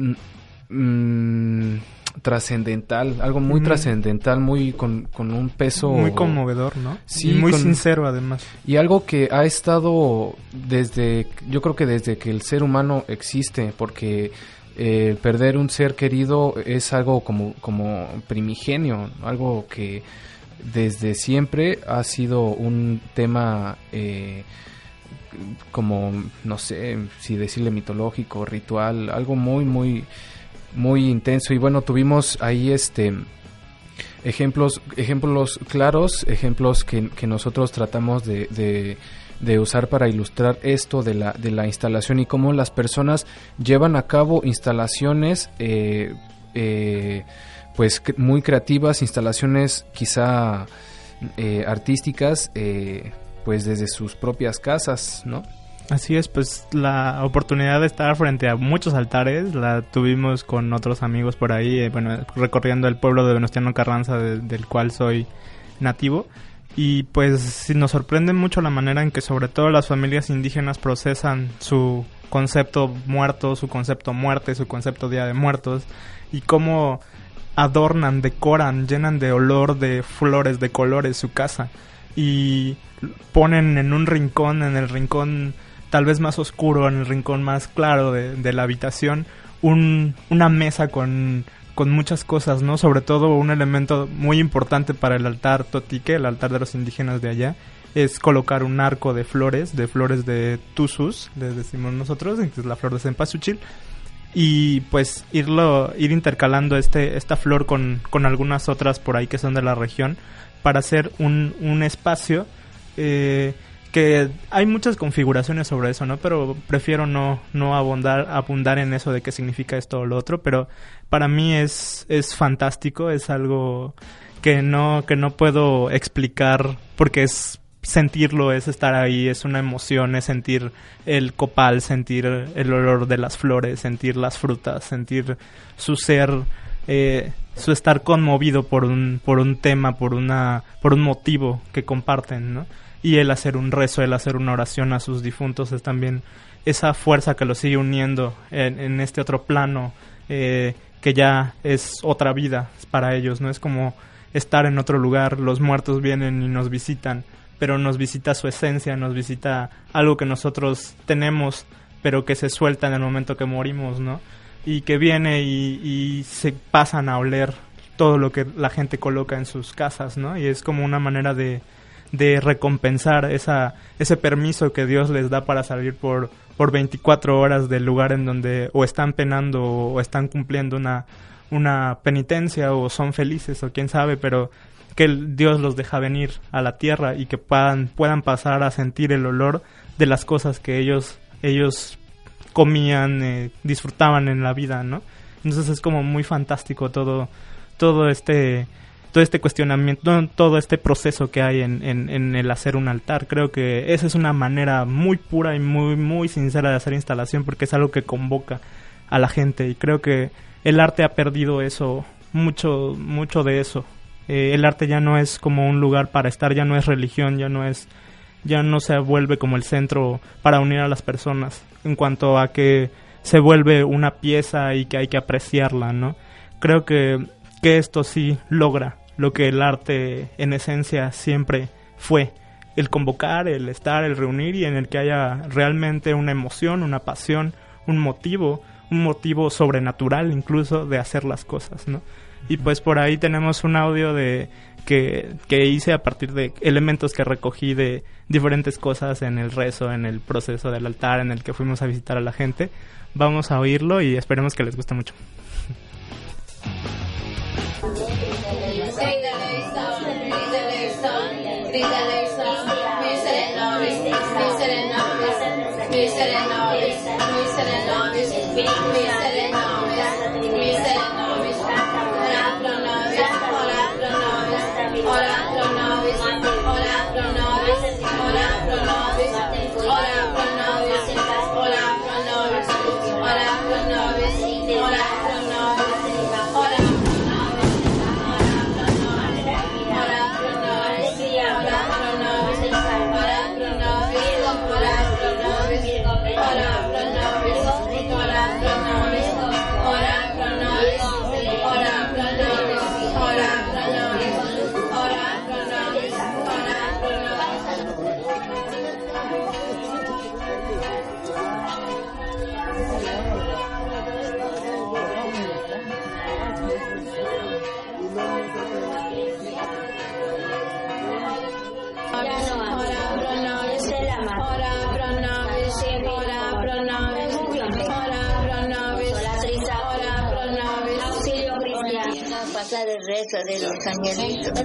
S9: mmm, trascendental, algo muy mm. trascendental, muy con, con, un peso
S8: muy conmovedor, ¿no?
S9: Sí,
S8: y muy
S9: con,
S8: sincero además.
S9: Y algo que ha estado desde, yo creo que desde que el ser humano existe, porque eh, perder un ser querido es algo como, como primigenio, algo que desde siempre ha sido un tema eh, como, no sé, si decirle mitológico, ritual, algo muy, muy, muy intenso. Y bueno, tuvimos ahí este ejemplos, ejemplos claros, ejemplos que, que nosotros tratamos de, de, de, usar para ilustrar esto de la, de la instalación y cómo las personas llevan a cabo instalaciones eh, eh, pues muy creativas, instalaciones quizá eh, artísticas, eh, pues desde sus propias casas, ¿no?
S8: Así es, pues la oportunidad de estar frente a muchos altares la tuvimos con otros amigos por ahí, eh, bueno, recorriendo el pueblo de Venustiano Carranza, de, del cual soy nativo. Y pues nos sorprende mucho la manera en que sobre todo las familias indígenas procesan su concepto muerto, su concepto muerte, su concepto día de muertos y cómo adornan, decoran, llenan de olor, de flores, de colores su casa y ponen en un rincón, en el rincón tal vez más oscuro, en el rincón más claro de, de la habitación, un, una mesa con, con muchas cosas, ¿no? Sobre todo un elemento muy importante para el altar totique, el altar de los indígenas de allá, es colocar un arco de flores, de flores de tusus, les decimos nosotros, que es la flor de cempasúchil, y pues irlo, ir intercalando este, esta flor con, con algunas otras por ahí que son de la región, para hacer un, un espacio eh, que hay muchas configuraciones sobre eso, ¿no? Pero prefiero no, no abundar, abundar en eso de qué significa esto o lo otro, pero para mí es, es fantástico, es algo que no, que no puedo explicar porque es sentirlo, es estar ahí, es una emoción, es sentir el copal, sentir el olor de las flores, sentir las frutas, sentir su ser, eh, su estar conmovido por un, por un tema, por una, por un motivo que comparten, ¿no? Y el hacer un rezo, el hacer una oración a sus difuntos es también esa fuerza que los sigue uniendo en, este otro plano eh, que ya es otra vida para ellos, no es como estar en otro lugar, los muertos vienen y nos visitan, pero nos visita su esencia, nos visita algo que nosotros tenemos, pero que se suelta en el momento que morimos, ¿no? Y que viene y, y se pasan a oler todo lo que la gente coloca en sus casas, ¿no? Y es como una manera de, de recompensar esa, ese permiso que Dios les da para salir por, por 24 horas del lugar en donde o están penando o están cumpliendo una, una penitencia o son felices o quién sabe, pero que Dios los deja venir a la tierra y que puedan, puedan pasar a sentir el olor de las cosas que ellos, ellos comían, eh, disfrutaban en la vida, ¿no? Entonces es como muy fantástico todo, todo este todo este cuestionamiento, todo este proceso que hay en, en, el hacer un altar. Creo que esa es una manera muy pura y muy, muy sincera de hacer instalación porque es algo que convoca a la gente y creo que el arte ha perdido eso, mucho, mucho de eso. Eh, el arte ya no es como un lugar para estar, ya no es religión, ya no es, ya no se vuelve como el centro para unir a las personas en cuanto a que se vuelve una pieza y que hay que apreciarla, ¿no? Creo que, que esto sí logra lo que el arte en esencia siempre fue, el convocar, el estar, el reunir y en el que haya realmente una emoción, una pasión, un motivo, un motivo sobrenatural incluso de hacer las cosas, ¿no? Y pues por ahí tenemos un audio de que, que hice a partir de elementos que recogí de diferentes cosas en el rezo, en el proceso del altar, en el que fuimos a visitar a la gente. Vamos a oírlo y esperemos que les guste mucho.
S17: Big Alexa, Mr.
S18: Lawrence, Mr. Lawrence, Mr. Lawrence. De los angelitos.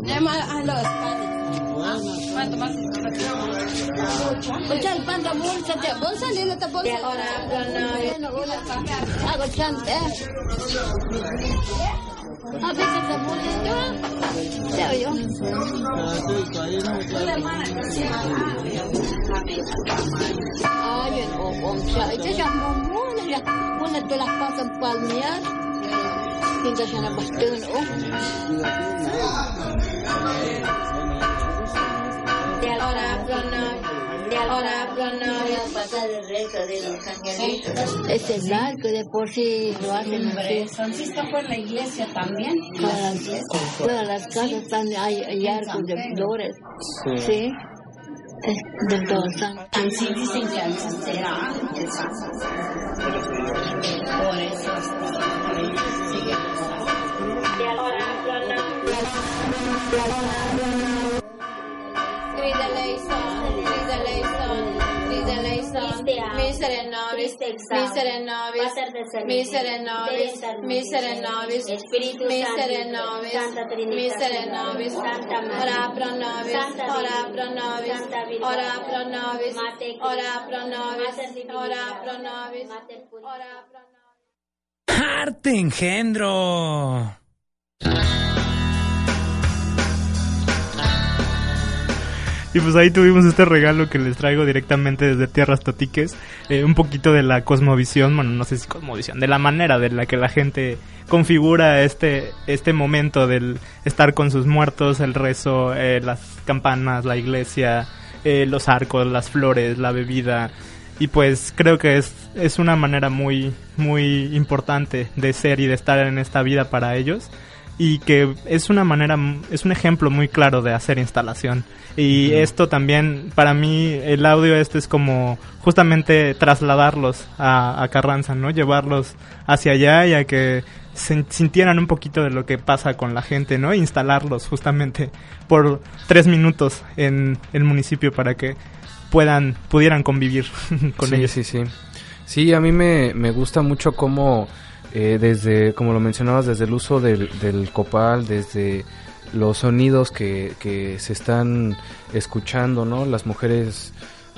S18: Grande. Llama a los ¿Cuánto más?
S17: Escucha el pan de bolsa, te bolsa, ni no te bolsa. Hago chante. A veces te bolsa yo. Te yo. Ay, en Ito siya siya nabastun, oh. De ahora Pranay, de ahora Pranay. pasar el resto de los angelitos. Es el arco, de por sí lo hacen así.
S18: Francisca fue en la iglesia también.
S17: Todas las, todas las casas también hay, hay arcos de flores.
S18: Sí.
S17: Sí. Es de todos santos.
S18: Así dicen que antes era antes. Por eso sigue
S17: De ahora
S18: Misere nobis, misere nobis, misere nobis, misere nobis, misere nobis, misere nobis, ora pro nobis, ora pro nobis, ora pro nobis, ora pro nobis, ora pro nobis, ora pro
S6: ¡Arte engendro!
S8: Y pues ahí tuvimos este regalo que les traigo directamente desde Tierras Totiques. eh, un poquito de la cosmovisión, bueno, no sé si cosmovisión, de la manera de la que la gente configura este, este momento del estar con sus muertos, el rezo, eh, las campanas, la iglesia, eh, los arcos, las flores, la bebida. Y pues creo que es, es una manera muy, muy importante de ser y de estar en esta vida para ellos y que es una manera, es un ejemplo muy claro de hacer instalación. Y esto también, para mí, el audio este es como justamente trasladarlos a, a Carranza, ¿no? Llevarlos hacia allá y a que se sintieran un poquito de lo que pasa con la gente, ¿no? Instalarlos justamente por tres minutos en el municipio para que puedan, pudieran convivir con
S9: sí,
S8: ellos.
S9: Sí, sí, sí. a mí me, me gusta mucho cómo eh, desde, como lo mencionabas, desde el uso del, del copal, desde los sonidos que, que, se están escuchando, ¿no? Las mujeres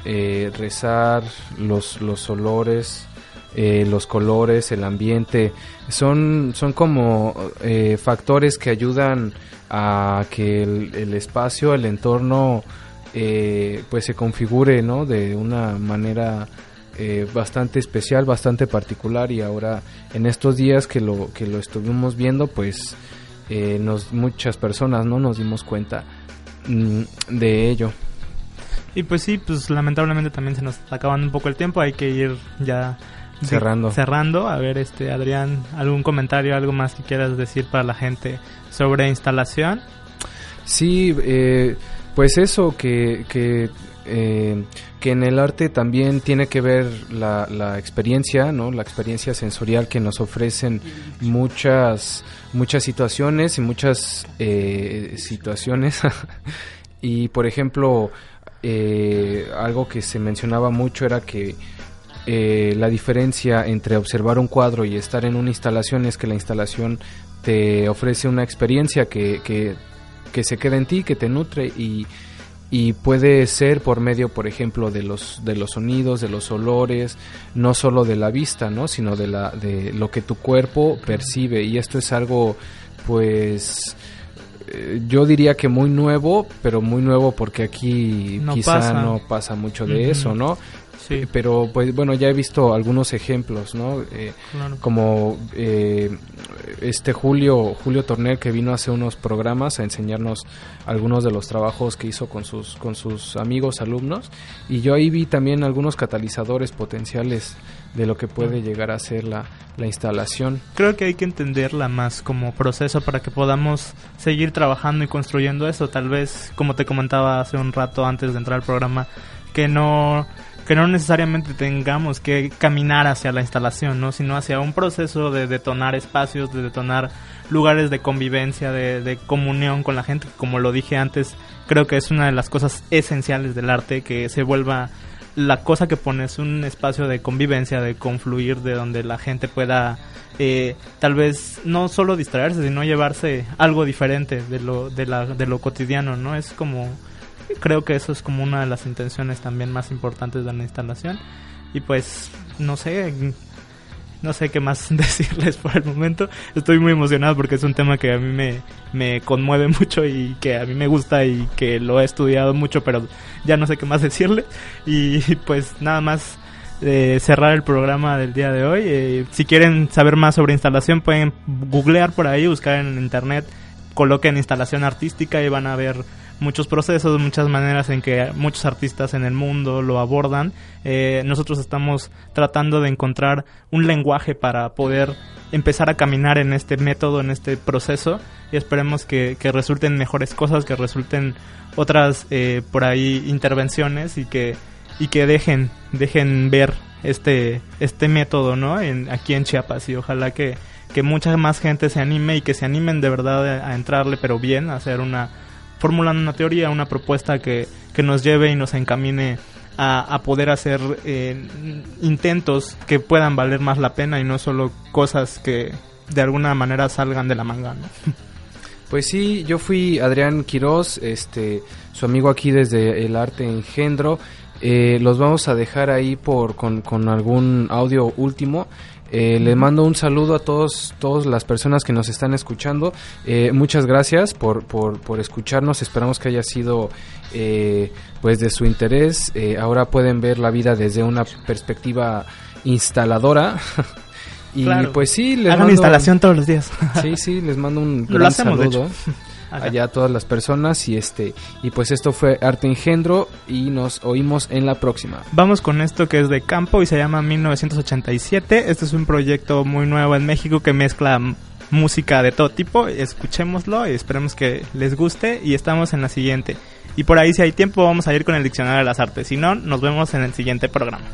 S9: eh, rezar, los, los olores, eh, los colores, el ambiente, son, son como eh, factores que ayudan a que el, el espacio, el entorno, pues se configure, ¿no? De una manera eh, bastante especial, bastante particular y ahora en estos días que lo que lo estuvimos viendo, pues eh, nos muchas personas no nos dimos cuenta mm, de ello.
S8: Y pues sí, pues lamentablemente también se nos está acabando un poco el tiempo, hay que ir ya
S9: cerrando.
S8: Cerrando, a ver este Adrián, algún comentario, algo más que quieras decir para la gente sobre instalación.
S9: Sí, eh, pues eso que, que eh, que en el arte también tiene que ver la, la, experiencia, ¿no? La experiencia sensorial que nos ofrecen muchas muchas situaciones y muchas eh, situaciones y por ejemplo eh, algo que se mencionaba mucho era que eh, la diferencia entre observar un cuadro y estar en una instalación es que la instalación te ofrece una experiencia que, que, que se queda en ti, que te nutre y y puede ser por medio por ejemplo de los de los sonidos de los olores no solo de la vista no sino de la de lo que tu cuerpo percibe. Y esto es algo pues eh, yo diría que muy nuevo pero muy nuevo porque aquí
S8: No
S9: quizá
S8: pasa.
S9: no pasa mucho de eso no Sí. Pero pues bueno, ya he visto algunos ejemplos, ¿no? Eh,
S8: Claro.
S9: Como eh, este Julio Julio Torner que vino hace unos programas a enseñarnos algunos de los trabajos que hizo con sus con sus amigos alumnos y yo ahí vi también algunos catalizadores potenciales de lo que puede llegar a ser la, la instalación.
S8: Creo que hay que entenderla más como proceso para que podamos seguir trabajando y construyendo eso. Tal vez, como te comentaba hace un rato antes de entrar al programa, que no que no necesariamente tengamos que caminar hacia la instalación, ¿no? sino hacia un proceso de detonar espacios, de detonar lugares de convivencia, de, de comunión con la gente. Como lo dije antes, creo que es una de las cosas esenciales del arte, que se vuelva la cosa que pones un espacio de convivencia, de confluir, de donde la gente pueda eh, tal vez no solo distraerse, sino llevarse algo diferente de lo, de, la, de lo cotidiano, ¿no? Es como, creo que eso es como una de las intenciones también más importantes de la instalación. Y pues, no sé, no sé qué más decirles por el momento. Estoy muy emocionado porque es un tema que a mí me, me conmueve mucho y que a mí me gusta y que lo he estudiado mucho, pero ya no sé qué más decirle. Y pues nada más eh, cerrar el programa del día de hoy. Eh, si quieren saber más sobre instalación, pueden googlear por ahí, buscar en internet, coloquen instalación artística y van a ver muchos procesos, muchas maneras en que muchos artistas en el mundo lo abordan. Eh, nosotros estamos tratando de encontrar un lenguaje para poder empezar a caminar en este método, en este proceso y esperemos que, que resulten mejores cosas, que resulten otras eh, por ahí intervenciones y que y que dejen dejen ver este este método, ¿no? En, aquí en Chiapas y ojalá que que mucha más gente se anime y que se animen de verdad a, a entrarle, pero bien, a hacer una formulando una teoría, una propuesta que, que nos lleve y nos encamine a, a poder hacer eh, intentos que puedan valer más la pena y no solo cosas que de alguna manera salgan de la manga. ¿no?
S9: Pues sí, yo fui Adrián Quiroz, este, su amigo aquí desde El Arte Engendro. Eh, los vamos a dejar ahí por con, con algún audio último. Eh, les mando un saludo a todos, todas las personas que nos están escuchando. Eh, muchas gracias por, por, por, escucharnos. Esperamos que haya sido eh, pues de su interés. Eh, ahora pueden ver la vida desde una perspectiva instaladora. y
S8: Claro.
S9: pues sí, les
S8: Hagan
S9: mando-
S8: instalación todos los días.
S9: sí, sí, les mando un gran saludo allá a todas las personas y este y pues esto fue Arte Engendro y nos oímos en la próxima.
S8: Vamos con esto que es de campo y se llama 1987. Este es un proyecto muy nuevo en México que mezcla música de todo tipo. Escuchémoslo y esperemos que les guste. Y estamos en la siguiente. Y por ahí, si hay tiempo, vamos a ir con el diccionario de las artes. Si no, nos vemos en el siguiente programa.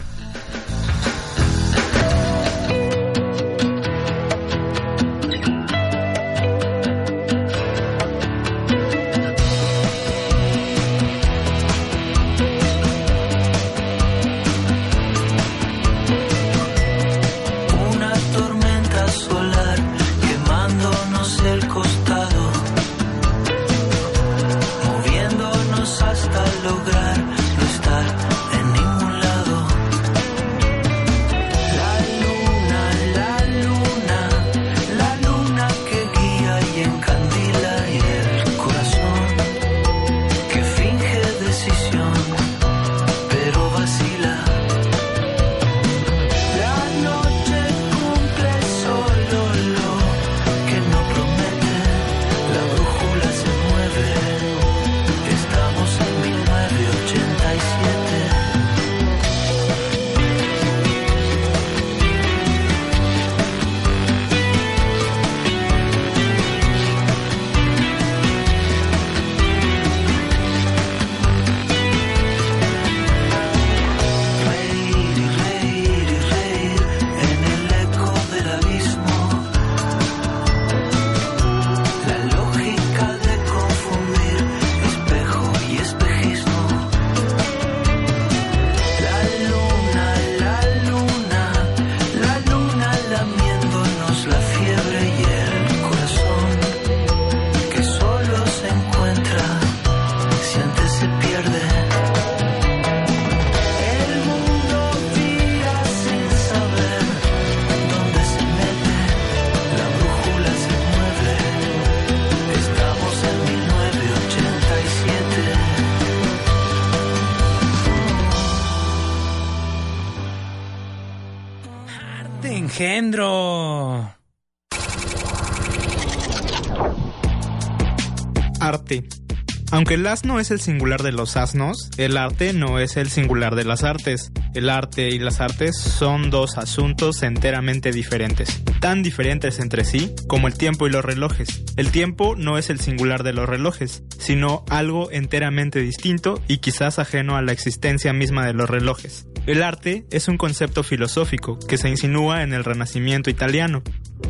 S8: Aunque el asno es el singular de los asnos, el arte no es el singular de las artes. El arte y las artes son dos asuntos enteramente diferentes, tan diferentes entre sí como el tiempo y los relojes. El tiempo no es el singular de los relojes, sino algo enteramente distinto y quizás ajeno a la existencia misma de los relojes. El arte es un concepto filosófico que se insinúa en el Renacimiento italiano.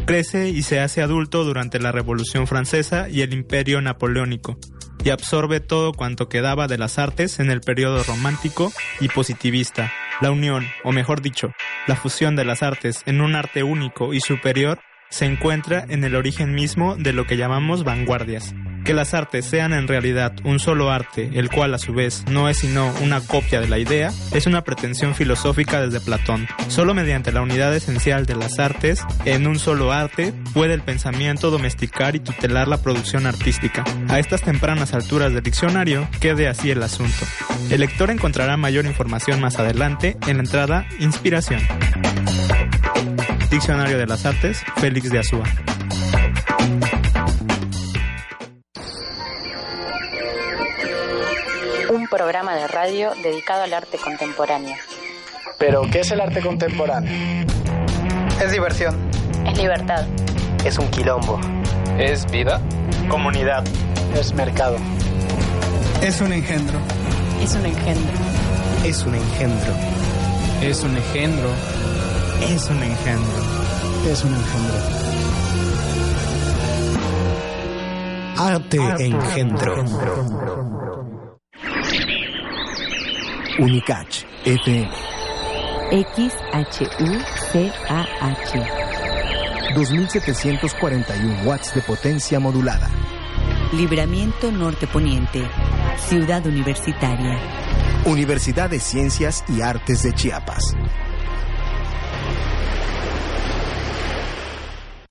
S8: Crece y se hace adulto durante la Revolución Francesa y el Imperio Napoleónico y absorbe todo cuanto quedaba de las artes en el periodo romántico y positivista. La unión, o mejor dicho, la fusión de las artes en un arte único y superior se encuentra en el origen mismo de lo que llamamos vanguardias. Que las artes sean en realidad un solo arte, el cual a su vez no es sino una copia de la idea, es una pretensión filosófica desde Platón. Solo mediante la unidad esencial de las artes, en un solo arte, puede el pensamiento domesticar y tutelar la producción artística. A estas tempranas alturas del diccionario, quede así el asunto. El lector encontrará mayor información más adelante en la entrada Inspiración. Diccionario de las Artes, Félix de Azúa.
S1: Programa de radio dedicado al arte contemporáneo.
S2: ¿Pero qué es el arte contemporáneo?
S3: Es diversión.
S1: Es libertad.
S19: Es un quilombo.
S9: Es vida.
S2: Comunidad. Es mercado.
S3: Es un engendro.
S1: Es un engendro.
S7: Es un engendro.
S9: Es un engendro.
S8: Es un engendro.
S7: Es un engendro. Arte, engendro.
S13: Unicach, FM.
S12: XHUCAH.
S13: 2741 watts de potencia modulada.
S12: Libramiento Norte Poniente. Ciudad Universitaria.
S13: Universidad de Ciencias y Artes de Chiapas.